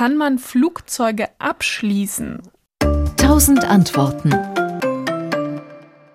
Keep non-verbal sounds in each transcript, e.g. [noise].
Kann man Flugzeuge abschließen? Tausend Antworten.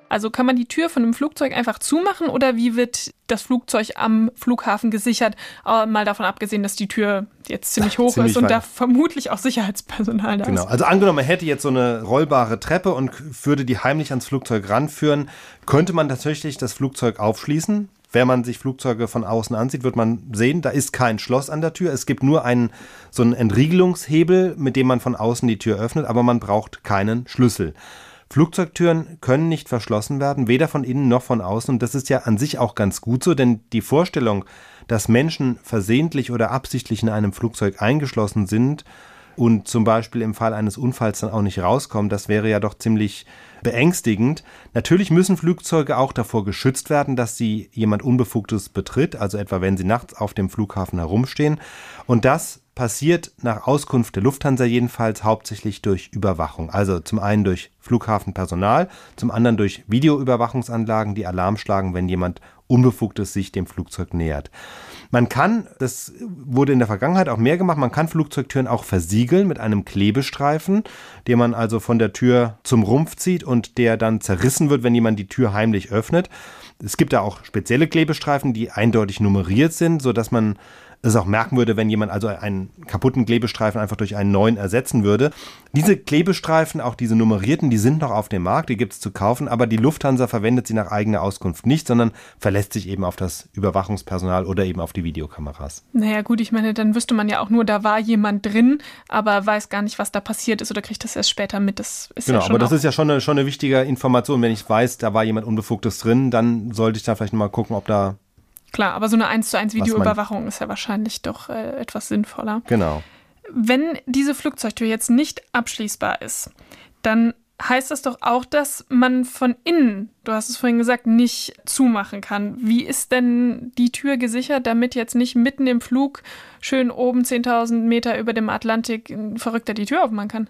Also kann man die Tür von einem Flugzeug einfach zumachen oder wie wird das Flugzeug am Flughafen gesichert? Mal davon abgesehen, dass die Tür jetzt ziemlich [laughs] hoch ziemlich ist und da vermutlich auch Sicherheitspersonal da genau. ist. Genau, also angenommen, man hätte jetzt so eine rollbare Treppe und würde die heimlich ans Flugzeug ranführen, könnte man tatsächlich das Flugzeug aufschließen. Wenn man sich Flugzeuge von außen ansieht, wird man sehen, da ist kein Schloss an der Tür. Es gibt nur einen, so einen Entriegelungshebel, mit dem man von außen die Tür öffnet, aber man braucht keinen Schlüssel. Flugzeugtüren können nicht verschlossen werden, weder von innen noch von außen. Und das ist ja an sich auch ganz gut so, denn die Vorstellung, dass Menschen versehentlich oder absichtlich in einem Flugzeug eingeschlossen sind und zum Beispiel im Fall eines Unfalls dann auch nicht rauskommen, das wäre ja doch ziemlich beängstigend. Natürlich müssen Flugzeuge auch davor geschützt werden, dass sie jemand Unbefugtes betritt, also etwa wenn sie nachts auf dem Flughafen herumstehen. Und das passiert nach Auskunft der Lufthansa jedenfalls hauptsächlich durch Überwachung. Also zum einen durch Flughafenpersonal, zum anderen durch Videoüberwachungsanlagen, die Alarm schlagen, wenn jemand Unbefugtes sich dem Flugzeug nähert. Man kann, das wurde in der Vergangenheit auch mehr gemacht, man kann Flugzeugtüren auch versiegeln mit einem Klebestreifen, den man also von der Tür zum Rumpf zieht und der dann zerrissen wird, wenn jemand die Tür heimlich öffnet. Es gibt da auch spezielle Klebestreifen, die eindeutig nummeriert sind, sodass man es auch merken würde, wenn jemand also einen kaputten Klebestreifen einfach durch einen neuen ersetzen würde. Diese Klebestreifen, auch diese nummerierten, die sind noch auf dem Markt, die gibt es zu kaufen, aber die Lufthansa verwendet sie nach eigener Auskunft nicht, sondern verlässt sich eben auf das Überwachungspersonal oder eben auf die Videokameras. Naja gut, ich meine, dann wüsste man ja auch nur, da war jemand drin, aber weiß gar nicht, was da passiert ist oder kriegt das erst später mit. Das ist genau, ja aber das ist ja schon eine, schon eine wichtige Information. Wenn ich weiß, da war jemand Unbefugtes drin, dann sollte ich da vielleicht mal gucken, ob da Klar, aber so eine 1 zu 1 Videoüberwachung ist ja wahrscheinlich doch äh, etwas sinnvoller. Genau. Wenn diese Flugzeugtür jetzt nicht abschließbar ist, dann heißt das doch auch, dass man von innen, du hast es vorhin gesagt, nicht zumachen kann. Wie ist denn die Tür gesichert, damit jetzt nicht mitten im Flug schön oben 10.000 Meter über dem Atlantik ein Verrückter die Tür aufmachen kann?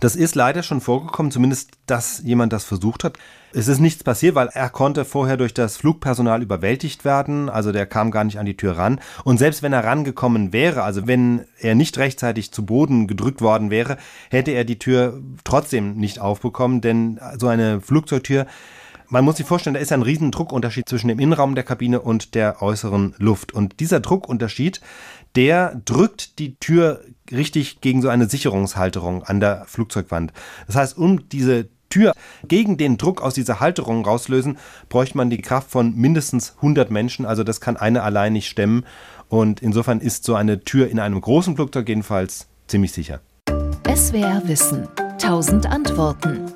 Das ist leider schon vorgekommen, zumindest, dass jemand das versucht hat. Es ist nichts passiert, weil er konnte vorher durch das Flugpersonal überwältigt werden, also der kam gar nicht an die Tür ran. Und selbst wenn er rangekommen wäre, also wenn er nicht rechtzeitig zu Boden gedrückt worden wäre, hätte er die Tür trotzdem nicht aufbekommen, denn so eine Flugzeugtür man muss sich vorstellen, da ist ein riesen Druckunterschied zwischen dem Innenraum der Kabine und der äußeren Luft. Und dieser Druckunterschied, der drückt die Tür richtig gegen so eine Sicherungshalterung an der Flugzeugwand. Das heißt, um diese Tür gegen den Druck aus dieser Halterung rauslösen, bräuchte man die Kraft von mindestens 100 Menschen. Also das kann eine allein nicht stemmen. Und insofern ist so eine Tür in einem großen Flugzeug jedenfalls ziemlich sicher. SWR Wissen. 1000 Antworten.